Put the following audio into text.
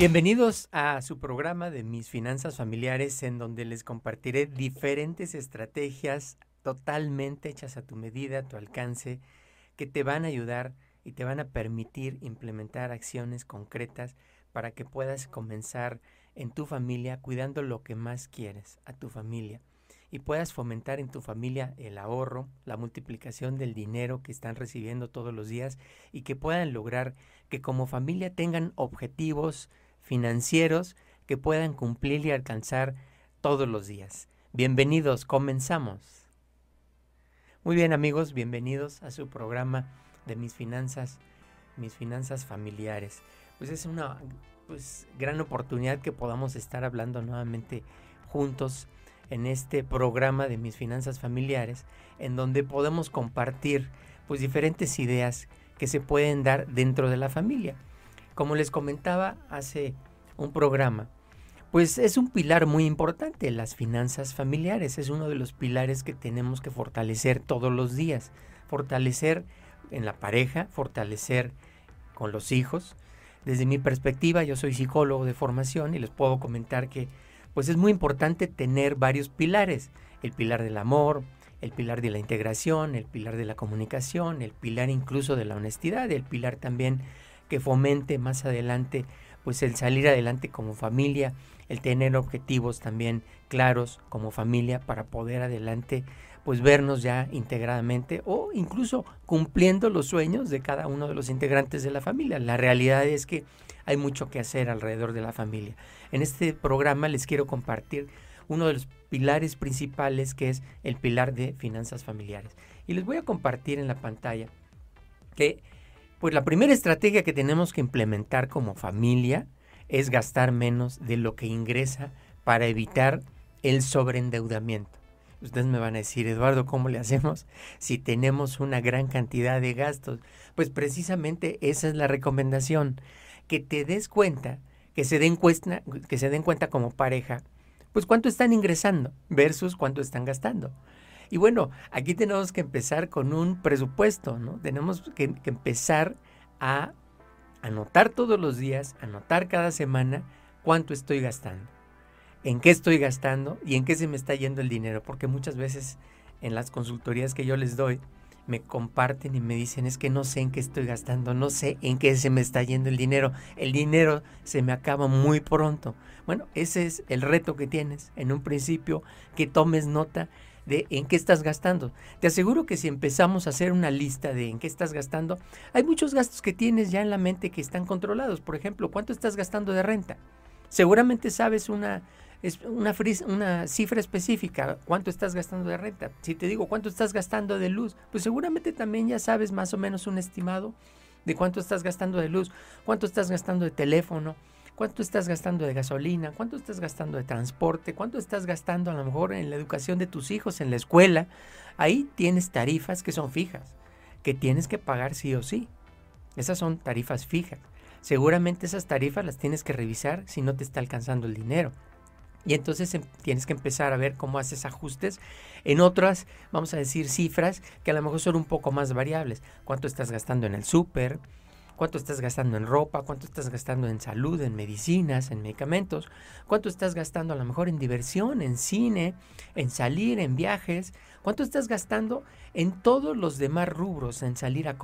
Bienvenidos a su programa de Mis Finanzas Familiares en donde les compartiré diferentes estrategias totalmente hechas a tu medida, a tu alcance, que te van a ayudar y te van a permitir implementar acciones concretas para que puedas comenzar en tu familia cuidando lo que más quieres, a tu familia, y puedas fomentar en tu familia el ahorro, la multiplicación del dinero que están recibiendo todos los días y que puedan lograr que como familia tengan objetivos financieros que puedan cumplir y alcanzar todos los días. Bienvenidos, comenzamos. Muy bien amigos, bienvenidos a su programa de mis finanzas, mis finanzas familiares. Pues es una pues, gran oportunidad que podamos estar hablando nuevamente juntos en este programa de mis finanzas familiares, en donde podemos compartir pues diferentes ideas que se pueden dar dentro de la familia. Como les comentaba hace un programa, pues es un pilar muy importante, las finanzas familiares, es uno de los pilares que tenemos que fortalecer todos los días, fortalecer en la pareja, fortalecer con los hijos. Desde mi perspectiva, yo soy psicólogo de formación y les puedo comentar que pues es muy importante tener varios pilares, el pilar del amor, el pilar de la integración, el pilar de la comunicación, el pilar incluso de la honestidad, el pilar también que fomente más adelante pues el salir adelante como familia, el tener objetivos también claros como familia para poder adelante pues vernos ya integradamente o incluso cumpliendo los sueños de cada uno de los integrantes de la familia. La realidad es que hay mucho que hacer alrededor de la familia. En este programa les quiero compartir uno de los pilares principales que es el pilar de finanzas familiares. Y les voy a compartir en la pantalla que pues la primera estrategia que tenemos que implementar como familia es gastar menos de lo que ingresa para evitar el sobreendeudamiento. Ustedes me van a decir, Eduardo, ¿cómo le hacemos si tenemos una gran cantidad de gastos? Pues precisamente esa es la recomendación, que te des cuenta, que se den cuenta, que se den cuenta como pareja, pues cuánto están ingresando versus cuánto están gastando. Y bueno, aquí tenemos que empezar con un presupuesto, ¿no? Tenemos que, empezar a anotar todos los días, anotar cada semana cuánto estoy gastando en qué estoy gastando y en qué se me está yendo el dinero, porque muchas veces en las consultorías que yo les doy me comparten y me dicen es que no sé en qué estoy gastando, no sé en qué se me está yendo el dinero, el dinero se me acaba muy pronto. Bueno, ese es el reto que tienes en un principio, que tomes nota de en qué estás gastando. Te aseguro que si empezamos a hacer una lista de en qué estás gastando, hay muchos gastos que tienes ya en la mente que están controlados. Por ejemplo, ¿cuánto estás gastando de renta? Seguramente sabes una una, una cifra específica, cuánto estás gastando de renta. Si te digo cuánto estás gastando de luz, pues seguramente también ya sabes más o menos un estimado de cuánto estás gastando de luz, cuánto estás gastando de teléfono, cuánto estás gastando de gasolina, cuánto estás gastando de transporte, cuánto estás gastando a lo mejor en la educación de tus hijos, en la escuela. Ahí tienes tarifas que son fijas, que tienes que pagar sí o sí. Esas son tarifas fijas. Seguramente esas tarifas las tienes que revisar si no te está alcanzando el dinero. Y entonces em, tienes que empezar a ver cómo haces ajustes en otras, vamos a decir, cifras que a lo mejor son un poco más variables. ¿Cuánto estás gastando en el súper? ¿Cuánto estás gastando en ropa? ¿Cuánto estás gastando en salud, en medicinas, en medicamentos? ¿Cuánto estás gastando a lo mejor en diversión, en cine, en salir, en viajes? ¿Cuánto estás gastando en todos los demás rubros, en salir a